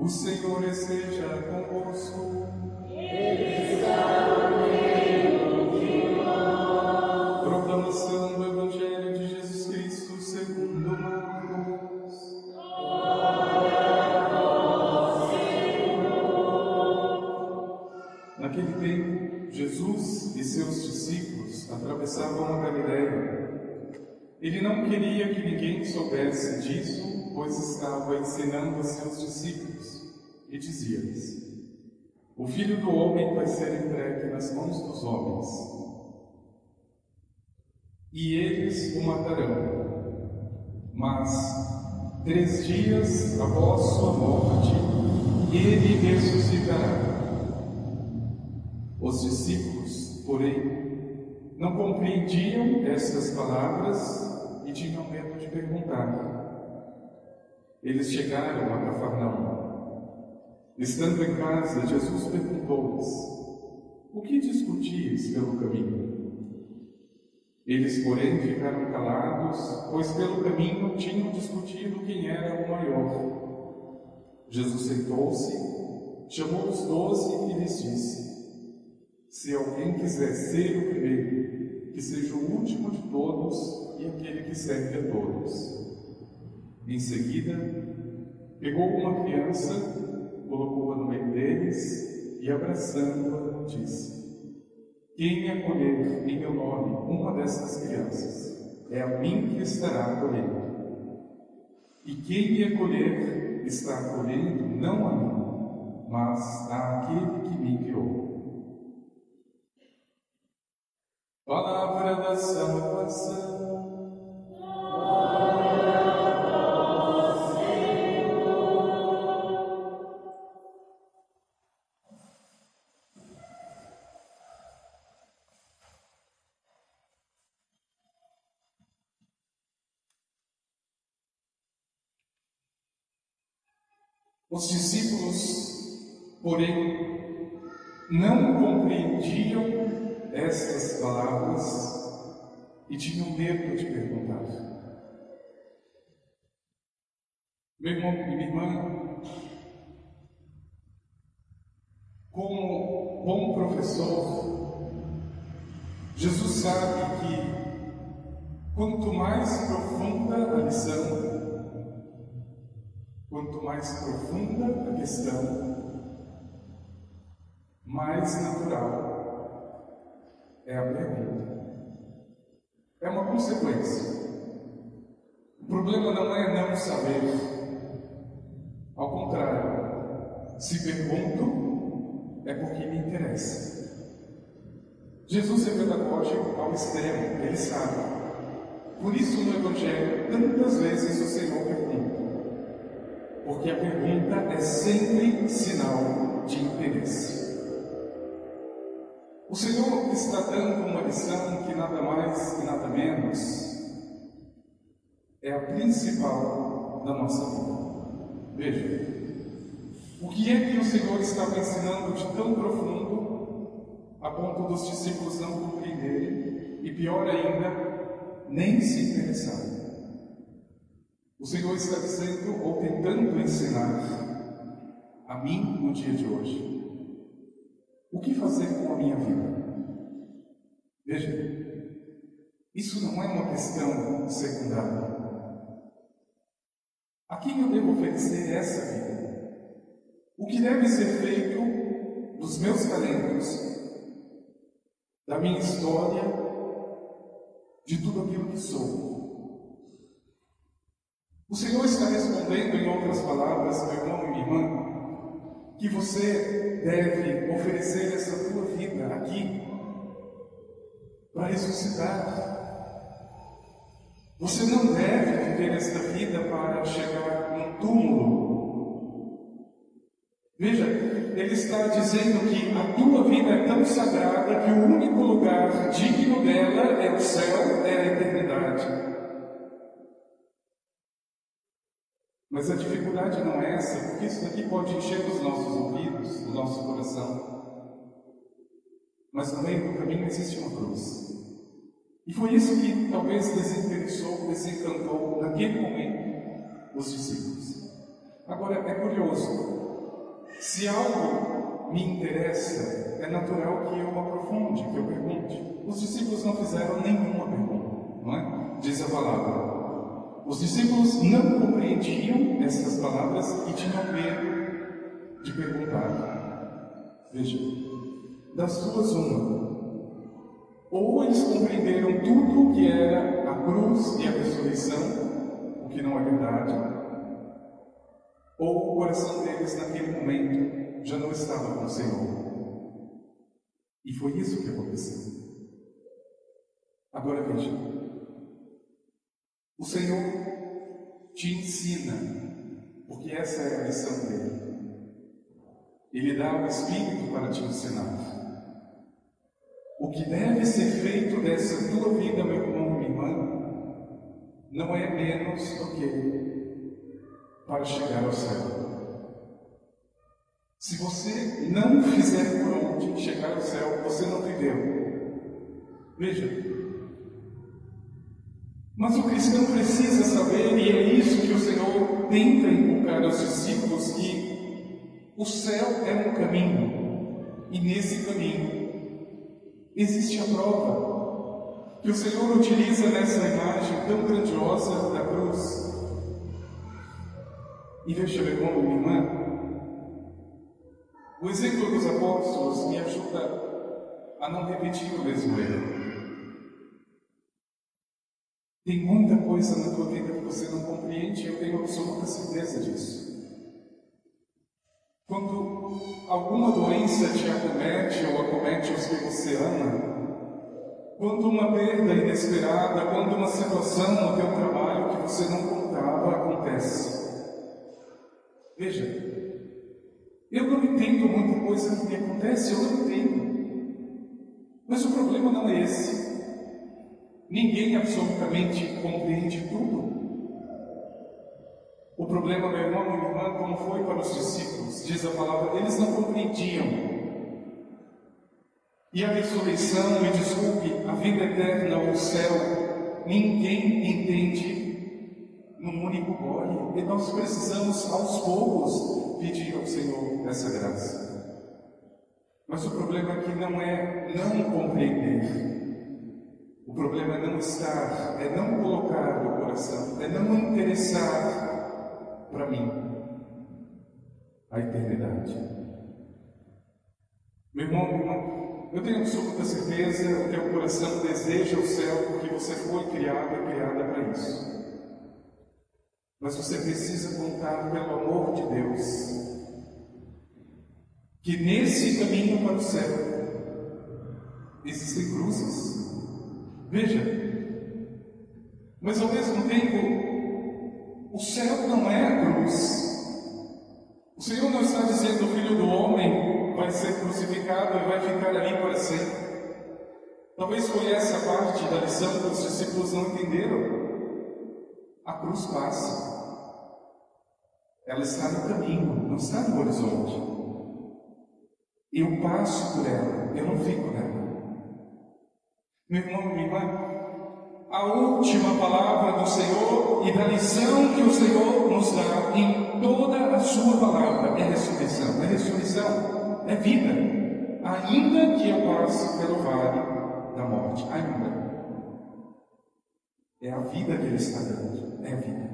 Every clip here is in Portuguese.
O Senhor esteja convosco. Ele está no meio de nós. Proclamação do Evangelho de Jesus Cristo segundo Marcos. Naquele tempo, Jesus e seus discípulos atravessavam a Galiléia. Ele não queria que ninguém soubesse disso, pois estava ensinando a seus discípulos e dizia-lhes: O filho do homem vai ser entregue nas mãos dos homens, e eles o matarão. Mas três dias após sua morte, ele ressuscitará. Os discípulos, porém, não compreendiam estas palavras e tinham medo de perguntar. Eles chegaram a Cafarnaum. Estando em casa, Jesus perguntou-lhes: O que discutis pelo caminho? Eles, porém, ficaram calados, pois pelo caminho tinham discutido quem era o maior. Jesus sentou-se, chamou os doze e lhes disse: se alguém quiser ser o primeiro, que seja o último de todos e aquele que serve a todos. Em seguida, pegou uma criança, colocou-a no meio deles e, abraçando-a, disse: Quem acolher em meu nome uma dessas crianças, é a mim que estará acolhendo. E quem me acolher está acolhendo não a mim, mas àquele que me criou. Palavra da salvação. Os discípulos, porém, não compreendiam estas palavras e tinham medo de perguntar. Meu irmão e minha irmã, como bom professor, Jesus sabe que quanto mais profunda quanto mais profunda a questão, mais natural é a pergunta. É uma consequência. O problema não é não saber. Ao contrário, se pergunto, é porque me interessa. Jesus é pedagógico ao extremo, ele sabe. Por isso, no Evangelho, tantas vezes o Senhor pergunta. Porque a pergunta é sempre sinal de interesse. O Senhor está dando uma lição que nada mais e nada menos é a principal da nossa vida. Veja, o que é que o Senhor estava ensinando de tão profundo a ponto dos discípulos não compreenderem e, pior ainda, nem se interessarem? O Senhor está dizendo ou tentando ensinar a mim no dia de hoje o que fazer com a minha vida? Veja, isso não é uma questão secundária. A quem eu devo oferecer essa vida? O que deve ser feito dos meus talentos, da minha história, de tudo aquilo que sou? O Senhor está respondendo, em outras palavras, meu irmão e minha irmã, que você deve oferecer essa tua vida aqui para ressuscitar. Você não deve viver esta vida para chegar num túmulo. Veja, ele está dizendo que a tua vida é tão sagrada que o único lugar digno dela é o céu, é a eternidade. Mas a dificuldade não é essa, porque isso daqui pode encher os nossos ouvidos, o nosso coração. Mas no meio do caminho existe uma cruz. E foi isso que talvez desinteressou, desencantou naquele momento os discípulos. Agora é curioso, Se algo me interessa, é natural que eu aprofunde, que eu pergunte. Os discípulos não fizeram nenhuma pergunta, não é? Diz a palavra. Os discípulos não compreendiam essas palavras e tinham medo de perguntar. Veja, das duas, uma. Ou eles compreenderam tudo o que era a cruz e a ressurreição, o que não é verdade, ou o coração deles naquele momento já não estava com o Senhor. E foi isso que aconteceu. Agora veja, o Senhor te ensina, porque essa é a lição dele. Ele dá o Espírito para te ensinar. O que deve ser feito dessa tua vida, meu irmão minha irmã, não é menos do que para chegar ao céu. Se você não fizer por onde chegar ao céu, você não viveu. Veja. Mas o cristão precisa saber, e é isso que o Senhor tenta inculcar aos discípulos, que o céu é um caminho, e nesse caminho existe a prova que o Senhor utiliza nessa imagem tão grandiosa da cruz. E veja, meu irmão minha irmã, o exemplo dos apóstolos me ajuda a não repetir o mesmo erro. Tem muita coisa na tua vida que você não compreende, e eu tenho absoluta certeza disso. Quando alguma doença te acomete ou acomete os que você ama, quando uma perda inesperada, quando uma situação no teu trabalho que você não contava acontece. Veja, eu não entendo muita coisa que acontece, eu não entendo. Mas o problema não é esse. Ninguém absolutamente compreende tudo. O problema, meu irmão e minha irmã, como foi para os discípulos, diz a palavra, eles não compreendiam. E a ressurreição, me desculpe, a vida eterna, o céu, ninguém entende num único gole. E nós precisamos, aos poucos, pedir ao Senhor essa graça. Mas o problema aqui não é não compreender. O problema é não estar, é não colocar no coração, é não interessar para mim a eternidade. Meu irmão, meu irmão, eu tenho absoluta certeza que o coração deseja o céu porque você foi criado e criada para isso. Mas você precisa contar pelo amor de Deus que nesse caminho para o céu existem cruzes. Veja, mas ao mesmo tempo o céu não é a cruz. O Senhor não está dizendo o filho do homem vai ser crucificado e vai ficar ali para sempre. Talvez foi essa parte da lição que os discípulos não entenderam. A cruz passa. Ela está no caminho, não está no horizonte. Eu passo por ela, eu não fico nela. Meu irmão, minha irmã, a última palavra do Senhor e da lição que o Senhor nos dá em toda a sua palavra é ressurreição. É ressurreição, é vida. Ainda que eu passe pelo vale da morte, ainda. É a vida que Ele está dando, é a vida.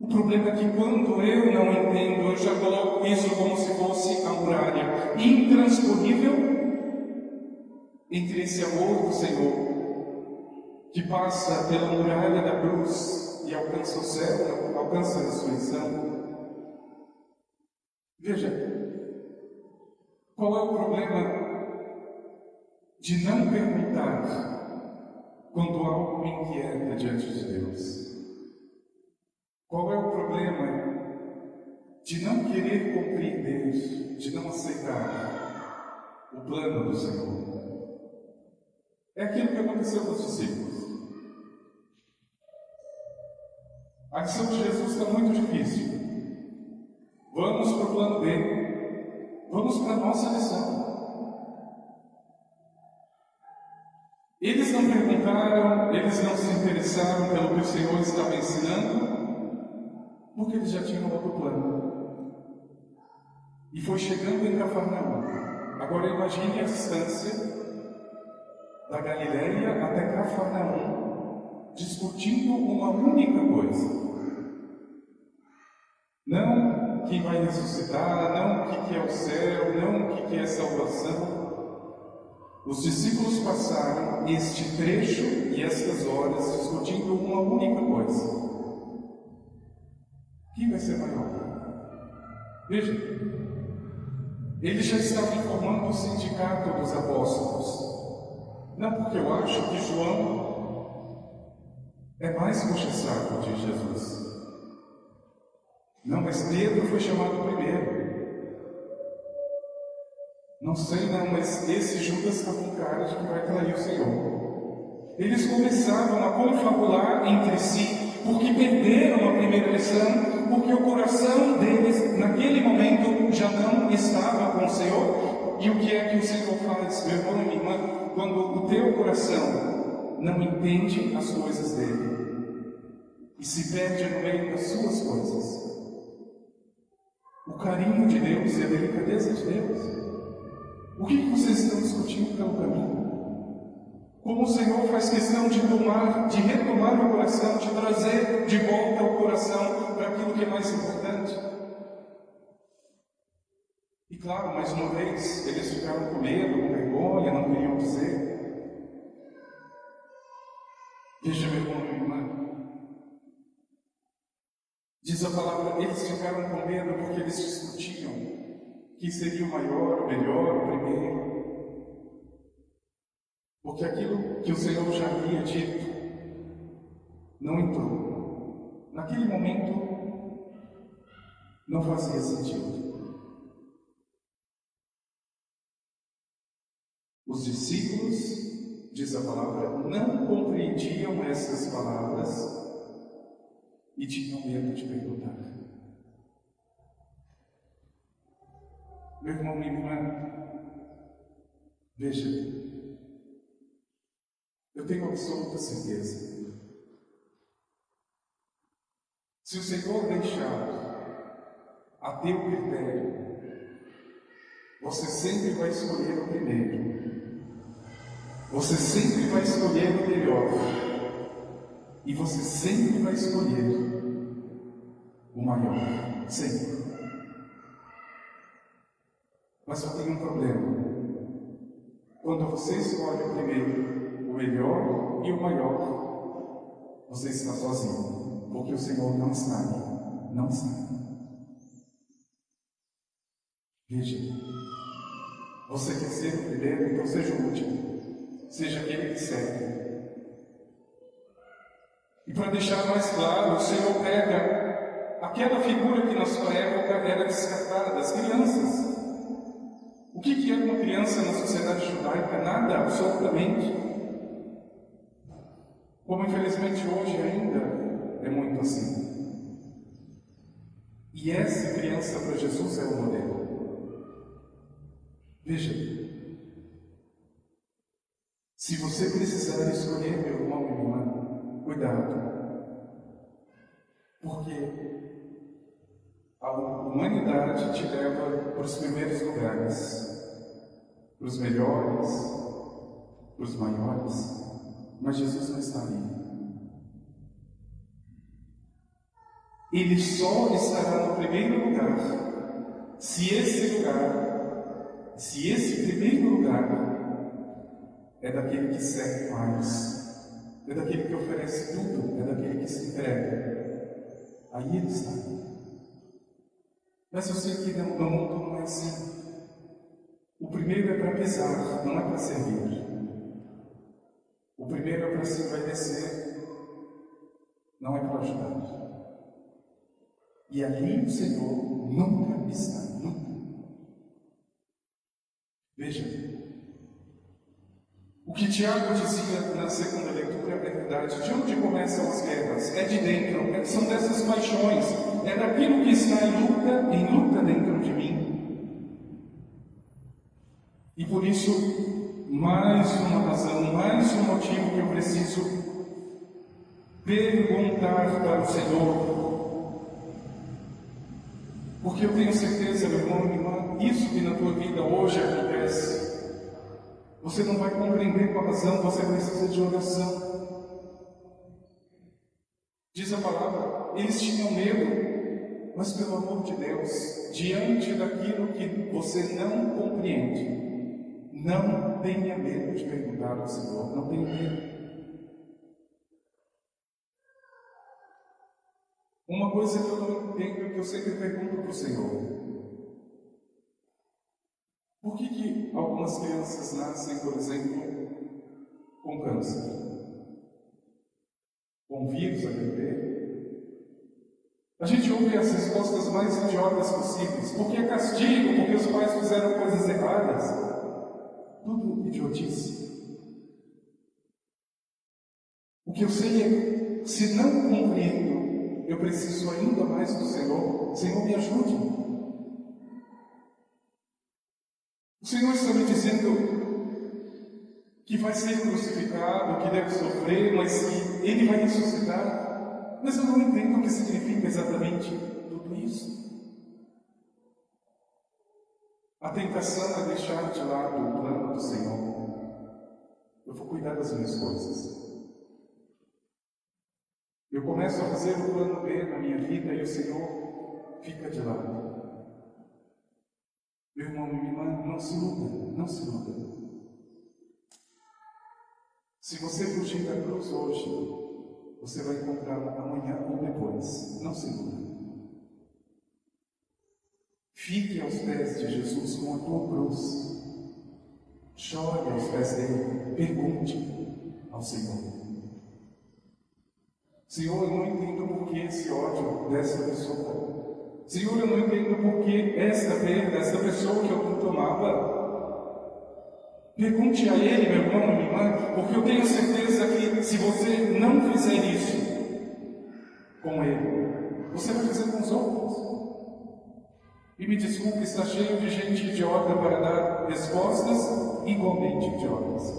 O problema é que quando eu não entendo, eu já coloco isso como se fosse a muralha intransponível entre esse amor do Senhor, que passa pela muralha da cruz e alcança o céu, alcança a ressurreição. Veja, qual é o problema de não perguntar quando algo me inquieta diante de Deus? Qual é o problema de não querer compreender, de não aceitar o plano do Senhor? É aquilo que aconteceu com os discípulos. A lição de Jesus está muito difícil. Vamos para o plano B. Vamos para a nossa lição. Eles não perguntaram, eles não se interessaram pelo que o Senhor estava ensinando, porque eles já tinham outro plano. E foi chegando em Cafarnaum. Agora imagine a distância da Galileia até Cafarnaum, discutindo uma única coisa. Não quem vai ressuscitar, não o que é o céu, não o que é salvação. Os discípulos passaram este trecho e estas horas discutindo uma única coisa: quem vai ser maior? Veja, eles já estavam formando o sindicato dos apóstolos. Não porque eu acho que João é mais puxa-saco de Jesus. Não, mas Pedro foi chamado primeiro. Não sei não, mas esse Judas está com cara de que vai trair o Senhor. Eles começavam a confabular entre si, porque perderam a primeira lição, porque o coração deles, naquele momento, já não estava com o Senhor. E o que é que o Senhor faz, meu irmão e minha irmã, quando o teu coração não entende as coisas dele e se perde no meio das suas coisas? O carinho de Deus e a delicadeza de Deus. O que vocês estão discutindo pelo caminho? Como o Senhor faz questão de tomar, de retomar o coração, de trazer de volta o coração para aquilo que é mais importante. Claro, mais uma vez, eles ficaram com medo, com vergonha, não queriam dizer. Veja, meu irmão irmã. Diz a palavra, eles ficaram com medo porque eles discutiam que seria o maior, o melhor, o primeiro. Porque aquilo que o Senhor já havia dito não entrou. Naquele momento não fazia sentido. Os discípulos, diz a palavra, não compreendiam essas palavras e tinham medo de perguntar. Meu irmão, minha irmã, veja, eu tenho absoluta certeza. Se o Senhor deixar a teu critério, você sempre vai escolher o primeiro. Você sempre vai escolher o melhor. E você sempre vai escolher o maior. Sempre. Mas só tem um problema. Quando você escolhe o primeiro, o melhor e o maior, você está sozinho, porque o Senhor não está. Não está. Veja, você quer ser o primeiro, então seja o último. Seja aquele que serve. E para deixar mais claro, o Senhor pega aquela figura que sua época era descartada, as crianças. O que é uma criança na sociedade judaica? Nada, absolutamente. Como infelizmente hoje ainda é muito assim. E essa criança para Jesus é o modelo. Veja, se você precisar escolher, meu irmão e irmã, cuidado. Porque a humanidade te leva para os primeiros lugares, para os melhores, para os maiores, mas Jesus não está ali. Ele só estará no primeiro lugar se esse lugar, se esse primeiro lugar é daquele que serve mais, é daquele que oferece tudo, é daquele que se entrega. Aí ele está. Mas eu sei que no mundo não é assim. O primeiro é para pisar, não é para servir. O primeiro é para se envelhecer, não é para ajudar. E ali o Senhor nunca está, nunca. Veja, que Tiago dizia na segunda leitura é verdade. De onde começam as guerras? É de dentro, é, são dessas paixões, é daquilo que está em luta, em luta dentro de mim. E por isso, mais uma razão, mais um motivo que eu preciso perguntar para o Senhor: Porque eu tenho certeza, meu irmão, minha irmã, isso que na tua vida hoje acontece, você não vai compreender com a razão, você precisa de oração. Diz a palavra, eles tinham medo, mas pelo amor de Deus, diante daquilo que você não compreende, não tenha medo de perguntar ao Senhor, não tenha medo. Uma coisa que eu não entendo, que eu sempre pergunto para o Senhor, por que, que algumas crianças nascem, por exemplo, com câncer? Com vírus bebê? A gente ouve as respostas mais idiotas possíveis. Porque é castigo, porque os pais fizeram coisas erradas. Tudo idiotice. O que eu sei é, se não compreendo, eu preciso ainda mais do Senhor. Senhor, me ajude. O Senhor está me dizendo que vai ser crucificado, que deve sofrer, mas que Ele vai ressuscitar. Mas eu não entendo o que significa exatamente tudo isso. A tentação é deixar de lado o plano do Senhor. Eu vou cuidar das minhas coisas. Eu começo a fazer o plano B na minha vida e o Senhor fica de lado. Meu irmão, irmã, não se iluda, não se iluda. Se você fugir da cruz hoje, você vai encontrar amanhã ou depois. Não se iluda. Fique aos pés de Jesus com a tua cruz. Chore aos pés dele. Pergunte ao Senhor. Senhor, eu não entendo por que esse ódio dessa pessoa. Senhor, eu não entendo por que esta perda, esta pessoa que eu tanto amava. Pergunte a ele, meu irmão, minha irmã, porque eu tenho certeza que se você não fizer isso com ele, você vai fazer com os outros. E me desculpe, está cheio de gente idiota para dar respostas igualmente idiotas.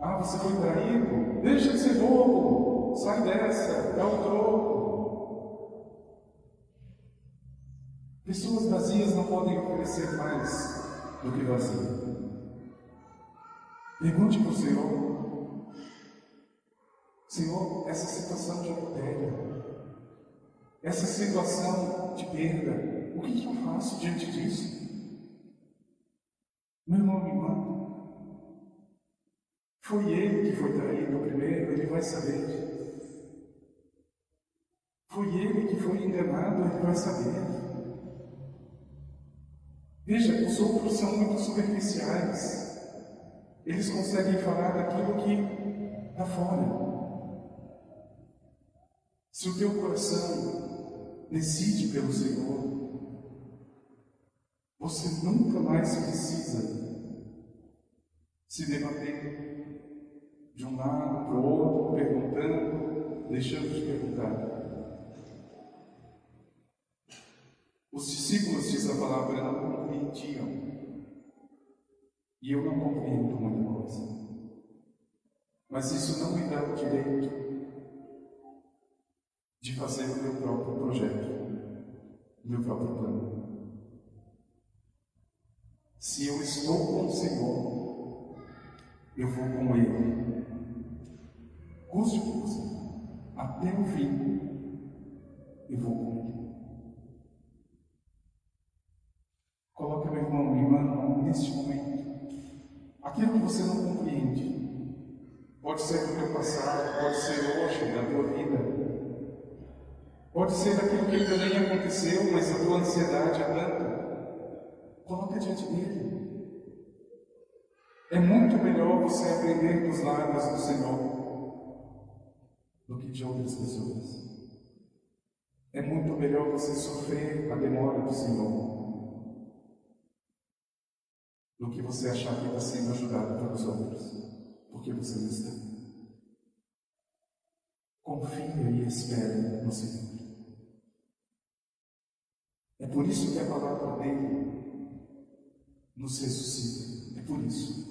Ah, você foi traído? Deixa de ser bobo, sai dessa, dá o troco. Pessoas vazias não podem oferecer mais do que vazio. Pergunte para o Senhor, Senhor, essa situação de adultério, essa situação de perda, o que, eu faço diante disso? Meu irmão, minha irmã, foi ele que foi traído primeiro, ele vai saber. Foi ele que foi enganado, ele vai saber. Veja, os outros são muito superficiais. Eles conseguem falar daquilo que está fora. Se o teu coração decide pelo Senhor, você nunca mais precisa se debater de um lado para o outro, perguntando, deixando de perguntar. Os discípulos, diz a palavra, não compreendiam. E eu não compreendo muita coisa. Mas isso não me dá o direito de fazer o meu próprio projeto, o meu próprio plano. Se eu estou com o Senhor, eu vou com Ele. Custe o que até o fim, eu vou com Ele. Coloque, meu irmão, minha irmã, neste momento. Aquilo que você não compreende. Pode ser do teu passado, pode ser hoje, da tua vida. Pode ser daquilo que nem aconteceu, mas a tua ansiedade é tanta. Coloque diante dele. É muito melhor você aprender dos lábios do Senhor do que de outras pessoas. É muito melhor você sofrer a demora do Senhor do que você achar que está sendo ajudado pelos outros, porque você não está. Confia e espere no Senhor. É por isso que a palavra dele nos ressuscita. É por isso.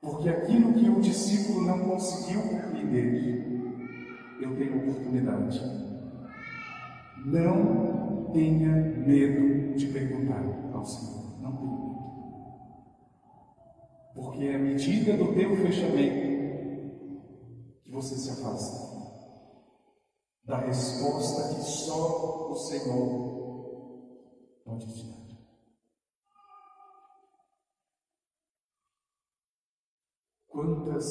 Porque aquilo que o discípulo não conseguiu compreender, eu tenho oportunidade Não tenha medo de perguntar ao Senhor. Porque é a medida do teu fechamento que você se afasta da resposta que só o Senhor pode te dar. Quantas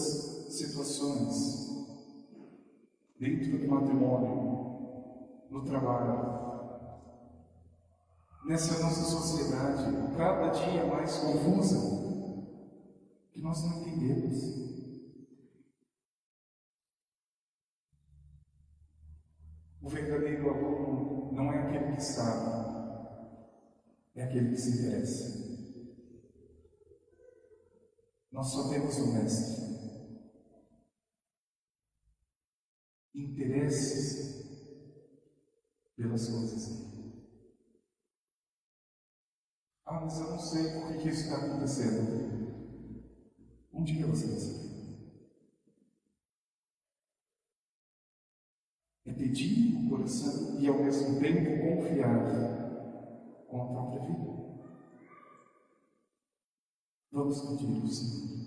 situações dentro do matrimônio, no trabalho, nessa nossa sociedade, cada dia mais confusa, que nós não entendemos. O verdadeiro aluno não é aquele que sabe, é aquele que se interessa. Nós só temos o Mestre. Interesse pelas coisas. Ah, mas eu não sei por que isso está acontecendo. Um dia você vai saber. É pedir o coração e ao mesmo tempo confiar com a própria vida. Vamos pedir o Senhor.